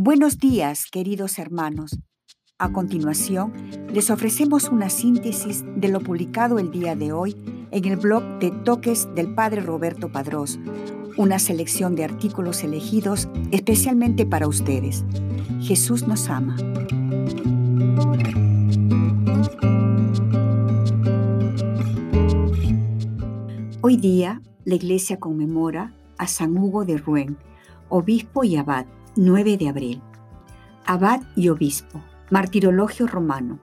Buenos días, queridos hermanos. A continuación, les ofrecemos una síntesis de lo publicado el día de hoy en el blog de Toques del Padre Roberto Padrós, una selección de artículos elegidos especialmente para ustedes. Jesús nos ama. Hoy día, la Iglesia conmemora a San Hugo de Rouen, obispo y abad, 9 de abril. Abad y obispo, martirologio romano.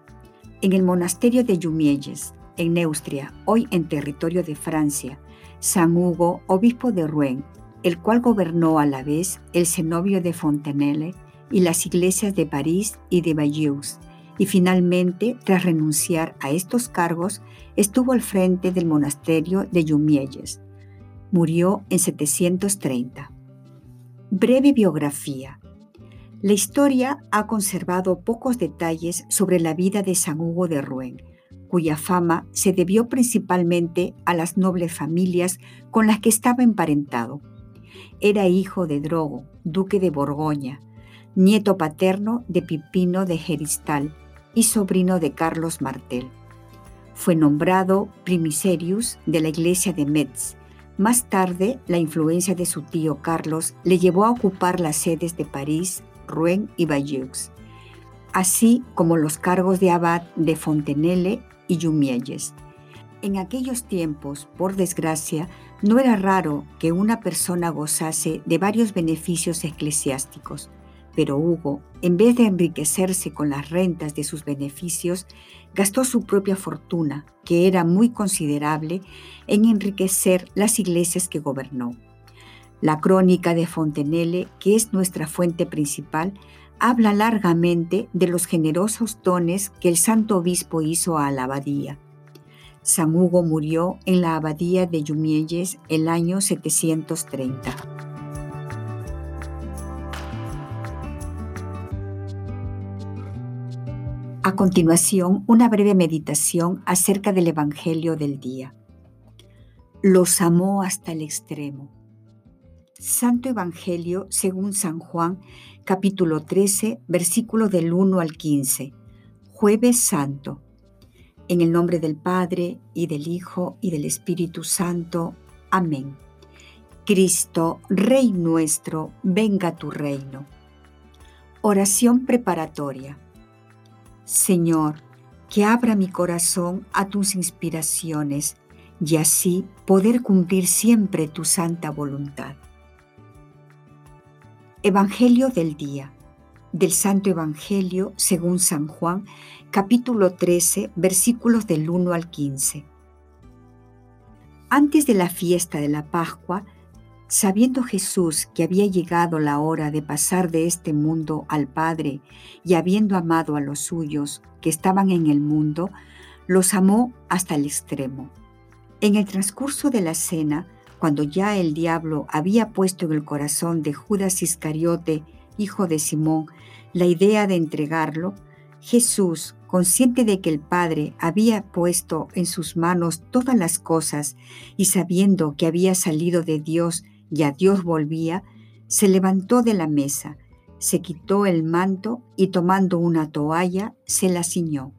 En el monasterio de Jumielles, en Neustria, hoy en territorio de Francia, San Hugo, obispo de Rouen, el cual gobernó a la vez el cenobio de Fontenelle y las iglesias de París y de Bayeux, y finalmente, tras renunciar a estos cargos, estuvo al frente del monasterio de Jumielles. Murió en 730. Breve biografía. La historia ha conservado pocos detalles sobre la vida de San Hugo de Rouen, cuya fama se debió principalmente a las nobles familias con las que estaba emparentado. Era hijo de Drogo, duque de Borgoña, nieto paterno de Pipino de Geristal y sobrino de Carlos Martel. Fue nombrado primiserius de la iglesia de Metz. Más tarde, la influencia de su tío Carlos le llevó a ocupar las sedes de París, Rouen y Bayeux, así como los cargos de abad de Fontenelle y Jumielles. En aquellos tiempos, por desgracia, no era raro que una persona gozase de varios beneficios eclesiásticos, pero Hugo, en vez de enriquecerse con las rentas de sus beneficios, gastó su propia fortuna, que era muy considerable, en enriquecer las iglesias que gobernó. La crónica de Fontenelle, que es nuestra fuente principal, habla largamente de los generosos dones que el santo obispo hizo a la abadía. San Hugo murió en la abadía de Jumielles el año 730. A continuación, una breve meditación acerca del Evangelio del día. Los amó hasta el extremo. Santo Evangelio según San Juan, capítulo 13, versículo del 1 al 15. Jueves Santo. En el nombre del Padre, y del Hijo, y del Espíritu Santo. Amén. Cristo, Rey nuestro, venga tu reino. Oración preparatoria. Señor, que abra mi corazón a tus inspiraciones y así poder cumplir siempre tu santa voluntad. Evangelio del día. Del Santo Evangelio según San Juan, capítulo 13, versículos del 1 al 15. Antes de la fiesta de la Pascua, Sabiendo Jesús que había llegado la hora de pasar de este mundo al Padre y habiendo amado a los suyos que estaban en el mundo, los amó hasta el extremo. En el transcurso de la cena, cuando ya el diablo había puesto en el corazón de Judas Iscariote, hijo de Simón, la idea de entregarlo, Jesús, consciente de que el Padre había puesto en sus manos todas las cosas y sabiendo que había salido de Dios y a Dios volvía, se levantó de la mesa, se quitó el manto y tomando una toalla se la ciñó.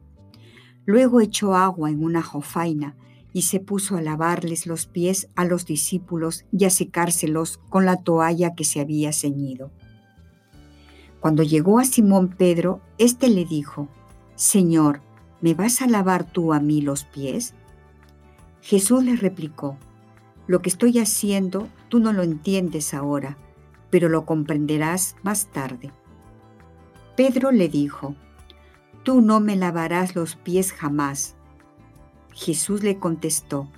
Luego echó agua en una jofaina y se puso a lavarles los pies a los discípulos y a secárselos con la toalla que se había ceñido. Cuando llegó a Simón Pedro, éste le dijo, Señor, ¿me vas a lavar tú a mí los pies? Jesús le replicó, lo que estoy haciendo tú no lo entiendes ahora, pero lo comprenderás más tarde. Pedro le dijo, Tú no me lavarás los pies jamás. Jesús le contestó,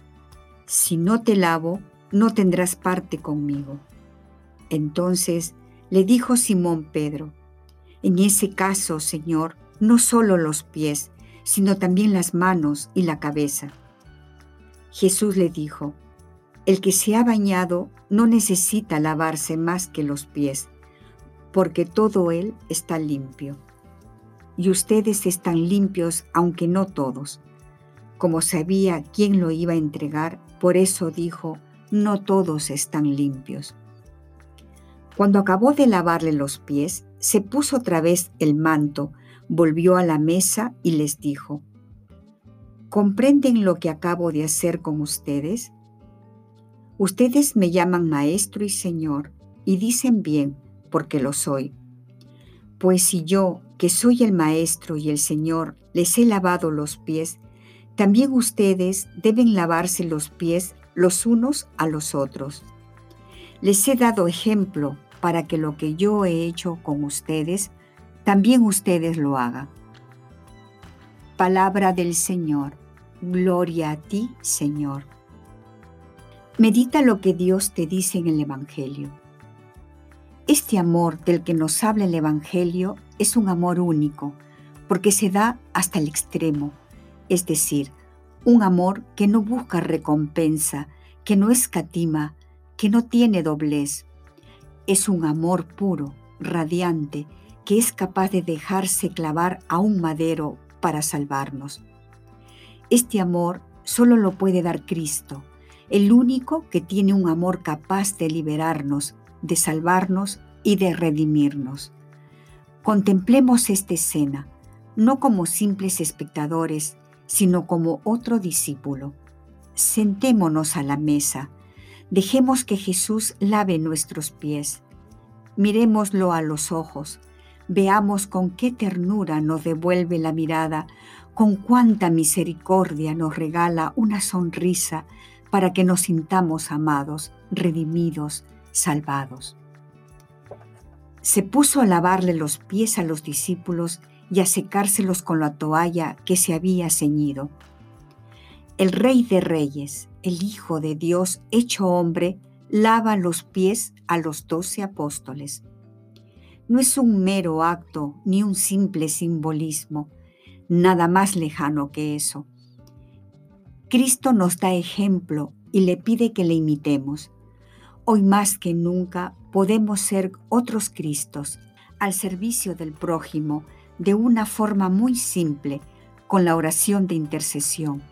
Si no te lavo, no tendrás parte conmigo. Entonces le dijo Simón Pedro, En ese caso, Señor, no solo los pies, sino también las manos y la cabeza. Jesús le dijo, el que se ha bañado no necesita lavarse más que los pies, porque todo él está limpio. Y ustedes están limpios, aunque no todos. Como sabía quién lo iba a entregar, por eso dijo, no todos están limpios. Cuando acabó de lavarle los pies, se puso otra vez el manto, volvió a la mesa y les dijo, ¿comprenden lo que acabo de hacer con ustedes? Ustedes me llaman maestro y señor y dicen bien, porque lo soy. Pues si yo, que soy el maestro y el señor, les he lavado los pies, también ustedes deben lavarse los pies los unos a los otros. Les he dado ejemplo para que lo que yo he hecho con ustedes, también ustedes lo hagan. Palabra del Señor. Gloria a ti, Señor. Medita lo que Dios te dice en el Evangelio. Este amor del que nos habla el Evangelio es un amor único, porque se da hasta el extremo, es decir, un amor que no busca recompensa, que no escatima, que no tiene doblez. Es un amor puro, radiante, que es capaz de dejarse clavar a un madero para salvarnos. Este amor solo lo puede dar Cristo, el único que tiene un amor capaz de liberarnos, de salvarnos y de redimirnos. Contemplemos esta escena, no como simples espectadores, sino como otro discípulo. Sentémonos a la mesa, dejemos que Jesús lave nuestros pies, miremoslo a los ojos, veamos con qué ternura nos devuelve la mirada, con cuánta misericordia nos regala una sonrisa para que nos sintamos amados, redimidos, salvados. Se puso a lavarle los pies a los discípulos y a secárselos con la toalla que se había ceñido. El Rey de Reyes, el Hijo de Dios hecho hombre, lava los pies a los doce apóstoles. No es un mero acto ni un simple simbolismo, nada más lejano que eso. Cristo nos da ejemplo y le pide que le imitemos. Hoy más que nunca podemos ser otros Cristos al servicio del prójimo de una forma muy simple con la oración de intercesión.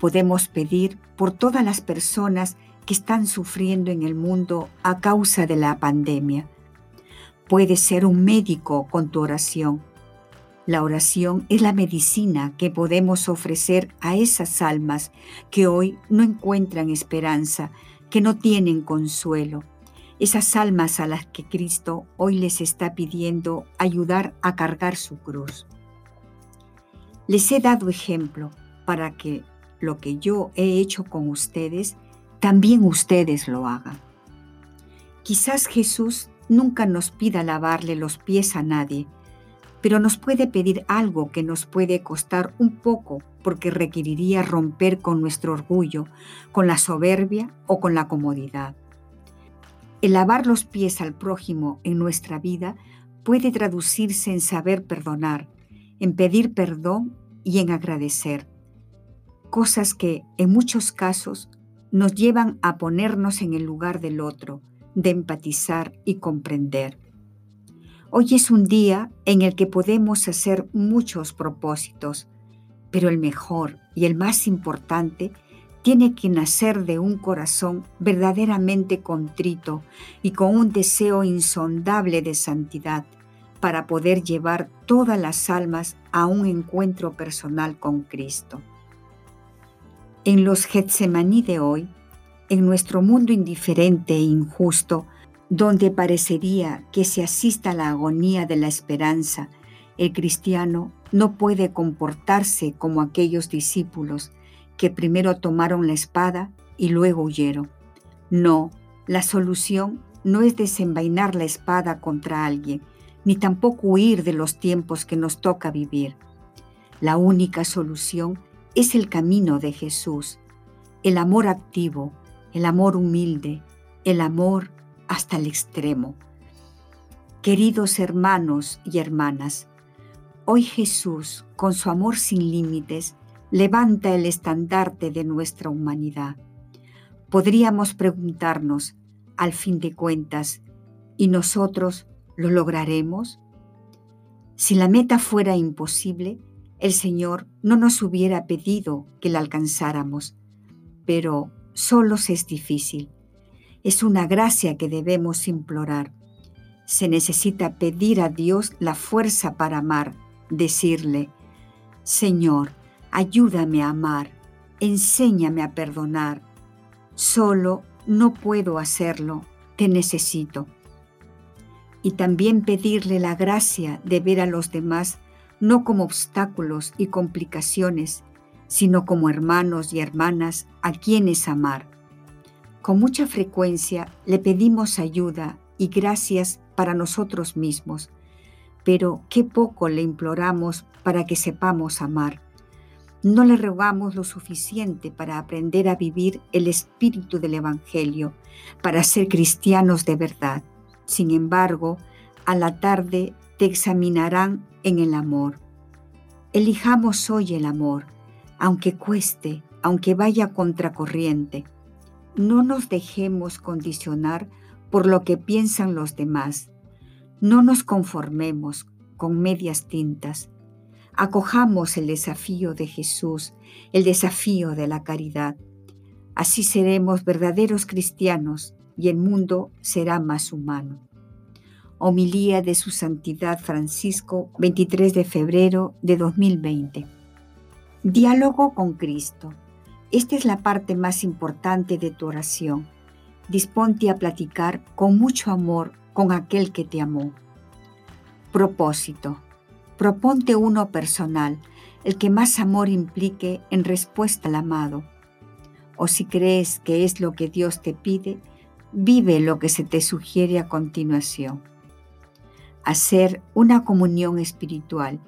Podemos pedir por todas las personas que están sufriendo en el mundo a causa de la pandemia. Puedes ser un médico con tu oración. La oración es la medicina que podemos ofrecer a esas almas que hoy no encuentran esperanza, que no tienen consuelo esas almas a las que Cristo hoy les está pidiendo ayudar a cargar su cruz. Les he dado ejemplo para que lo que yo he hecho con ustedes, también ustedes lo hagan. Quizás Jesús nunca nos pida lavarle los pies a nadie, pero nos puede pedir algo que nos puede costar un poco porque requeriría romper con nuestro orgullo, con la soberbia o con la comodidad. El lavar los pies al prójimo en nuestra vida puede traducirse en saber perdonar, en pedir perdón y en agradecer. Cosas que en muchos casos nos llevan a ponernos en el lugar del otro, de empatizar y comprender. Hoy es un día en el que podemos hacer muchos propósitos, pero el mejor y el más importante tiene que nacer de un corazón verdaderamente contrito y con un deseo insondable de santidad para poder llevar todas las almas a un encuentro personal con Cristo. En los Getsemaní de hoy, en nuestro mundo indiferente e injusto, donde parecería que se asista a la agonía de la esperanza, el cristiano no puede comportarse como aquellos discípulos que primero tomaron la espada y luego huyeron. No, la solución no es desenvainar la espada contra alguien, ni tampoco huir de los tiempos que nos toca vivir. La única solución es el camino de Jesús, el amor activo, el amor humilde, el amor hasta el extremo. Queridos hermanos y hermanas, hoy Jesús, con su amor sin límites, levanta el estandarte de nuestra humanidad. Podríamos preguntarnos, al fin de cuentas, ¿y nosotros lo lograremos? Si la meta fuera imposible, el Señor no nos hubiera pedido que la alcanzáramos, pero solos es difícil. Es una gracia que debemos implorar. Se necesita pedir a Dios la fuerza para amar, decirle, Señor, ayúdame a amar, enséñame a perdonar. Solo no puedo hacerlo, te necesito. Y también pedirle la gracia de ver a los demás no como obstáculos y complicaciones, sino como hermanos y hermanas a quienes amar. Con mucha frecuencia le pedimos ayuda y gracias para nosotros mismos, pero qué poco le imploramos para que sepamos amar. No le rogamos lo suficiente para aprender a vivir el espíritu del Evangelio, para ser cristianos de verdad. Sin embargo, a la tarde te examinarán en el amor. Elijamos hoy el amor, aunque cueste, aunque vaya contracorriente. No nos dejemos condicionar por lo que piensan los demás. No nos conformemos con medias tintas. Acojamos el desafío de Jesús, el desafío de la caridad. Así seremos verdaderos cristianos y el mundo será más humano. Homilía de su Santidad Francisco, 23 de febrero de 2020. Diálogo con Cristo. Esta es la parte más importante de tu oración. Disponte a platicar con mucho amor con aquel que te amó. Propósito. Proponte uno personal, el que más amor implique en respuesta al amado. O si crees que es lo que Dios te pide, vive lo que se te sugiere a continuación hacer una comunión espiritual,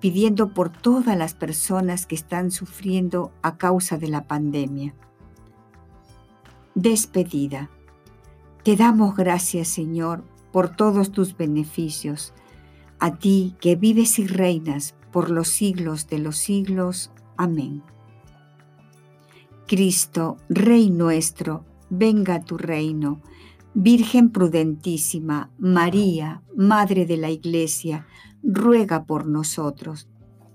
pidiendo por todas las personas que están sufriendo a causa de la pandemia. Despedida. Te damos gracias, Señor, por todos tus beneficios, a ti que vives y reinas por los siglos de los siglos. Amén. Cristo, Rey nuestro, venga a tu reino Virgen prudentísima, María, Madre de la Iglesia, ruega por nosotros.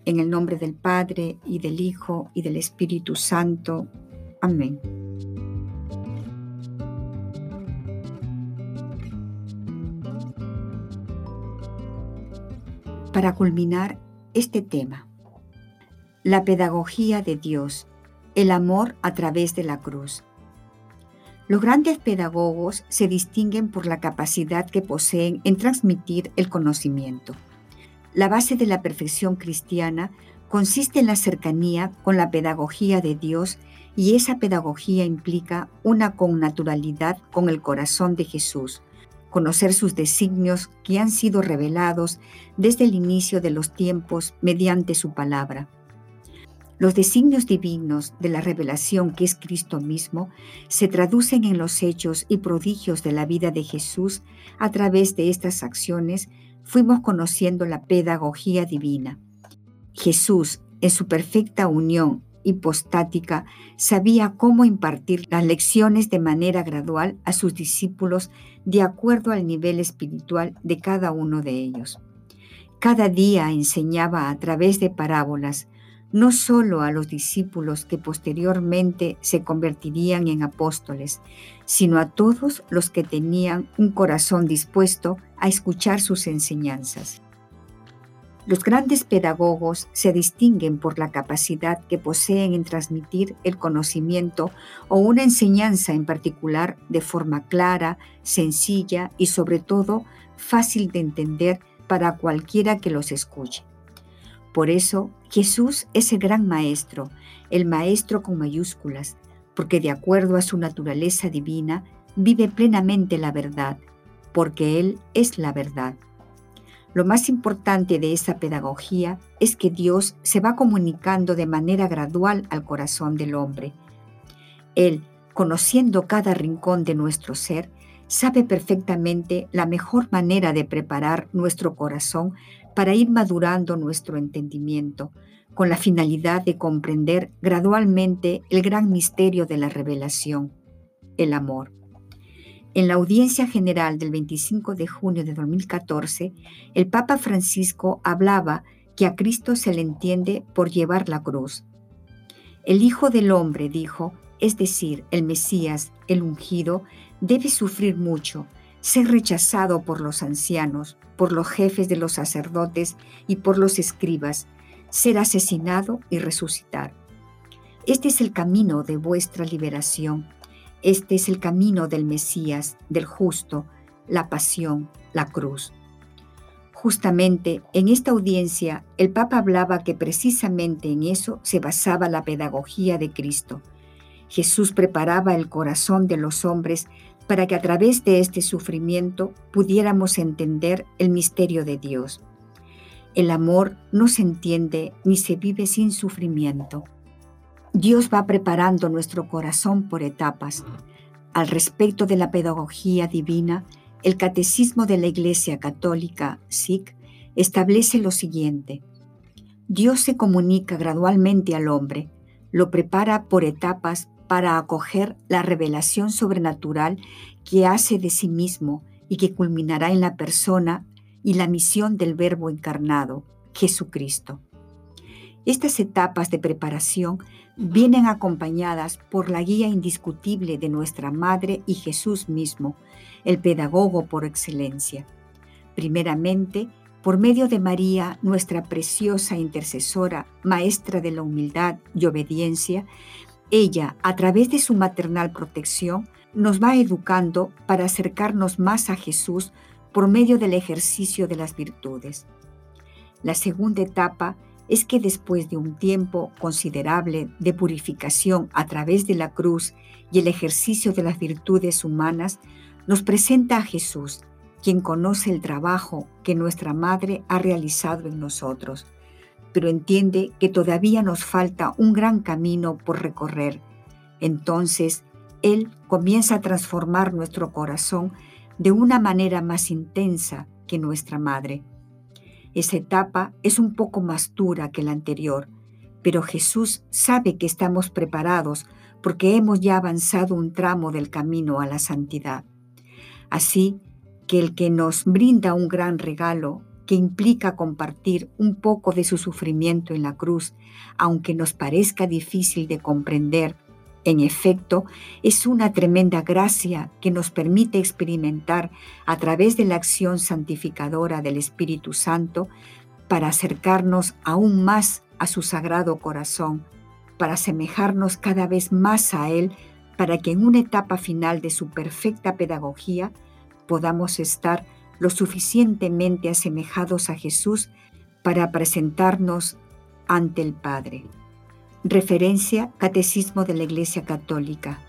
En el nombre del Padre, y del Hijo, y del Espíritu Santo. Amén. Para culminar este tema, la pedagogía de Dios, el amor a través de la cruz. Los grandes pedagogos se distinguen por la capacidad que poseen en transmitir el conocimiento. La base de la perfección cristiana consiste en la cercanía con la pedagogía de Dios y esa pedagogía implica una connaturalidad con el corazón de Jesús, conocer sus designios que han sido revelados desde el inicio de los tiempos mediante su palabra. Los designios divinos de la revelación que es Cristo mismo se traducen en los hechos y prodigios de la vida de Jesús. A través de estas acciones fuimos conociendo la pedagogía divina. Jesús, en su perfecta unión hipostática, sabía cómo impartir las lecciones de manera gradual a sus discípulos de acuerdo al nivel espiritual de cada uno de ellos. Cada día enseñaba a través de parábolas, no solo a los discípulos que posteriormente se convertirían en apóstoles, sino a todos los que tenían un corazón dispuesto a escuchar sus enseñanzas. Los grandes pedagogos se distinguen por la capacidad que poseen en transmitir el conocimiento o una enseñanza en particular de forma clara, sencilla y sobre todo fácil de entender para cualquiera que los escuche. Por eso Jesús es el gran maestro, el maestro con mayúsculas, porque de acuerdo a su naturaleza divina vive plenamente la verdad, porque Él es la verdad. Lo más importante de esa pedagogía es que Dios se va comunicando de manera gradual al corazón del hombre. Él, conociendo cada rincón de nuestro ser, sabe perfectamente la mejor manera de preparar nuestro corazón para ir madurando nuestro entendimiento, con la finalidad de comprender gradualmente el gran misterio de la revelación, el amor. En la audiencia general del 25 de junio de 2014, el Papa Francisco hablaba que a Cristo se le entiende por llevar la cruz. El Hijo del Hombre, dijo, es decir, el Mesías, el ungido, debe sufrir mucho, ser rechazado por los ancianos, por los jefes de los sacerdotes y por los escribas, ser asesinado y resucitar. Este es el camino de vuestra liberación. Este es el camino del Mesías, del justo, la pasión, la cruz. Justamente en esta audiencia el Papa hablaba que precisamente en eso se basaba la pedagogía de Cristo. Jesús preparaba el corazón de los hombres para que a través de este sufrimiento pudiéramos entender el misterio de Dios. El amor no se entiende ni se vive sin sufrimiento. Dios va preparando nuestro corazón por etapas. Al respecto de la pedagogía divina, el Catecismo de la Iglesia Católica, SIC, establece lo siguiente. Dios se comunica gradualmente al hombre, lo prepara por etapas para acoger la revelación sobrenatural que hace de sí mismo y que culminará en la persona y la misión del Verbo encarnado, Jesucristo. Estas etapas de preparación vienen acompañadas por la guía indiscutible de nuestra Madre y Jesús mismo, el pedagogo por excelencia. Primeramente, por medio de María, nuestra preciosa intercesora, maestra de la humildad y obediencia, ella, a través de su maternal protección, nos va educando para acercarnos más a Jesús por medio del ejercicio de las virtudes. La segunda etapa es que después de un tiempo considerable de purificación a través de la cruz y el ejercicio de las virtudes humanas, nos presenta a Jesús, quien conoce el trabajo que nuestra Madre ha realizado en nosotros pero entiende que todavía nos falta un gran camino por recorrer. Entonces, Él comienza a transformar nuestro corazón de una manera más intensa que nuestra madre. Esa etapa es un poco más dura que la anterior, pero Jesús sabe que estamos preparados porque hemos ya avanzado un tramo del camino a la santidad. Así que el que nos brinda un gran regalo que implica compartir un poco de su sufrimiento en la cruz, aunque nos parezca difícil de comprender, en efecto, es una tremenda gracia que nos permite experimentar a través de la acción santificadora del Espíritu Santo para acercarnos aún más a su sagrado corazón, para asemejarnos cada vez más a Él, para que en una etapa final de su perfecta pedagogía podamos estar lo suficientemente asemejados a Jesús para presentarnos ante el Padre. Referencia Catecismo de la Iglesia Católica,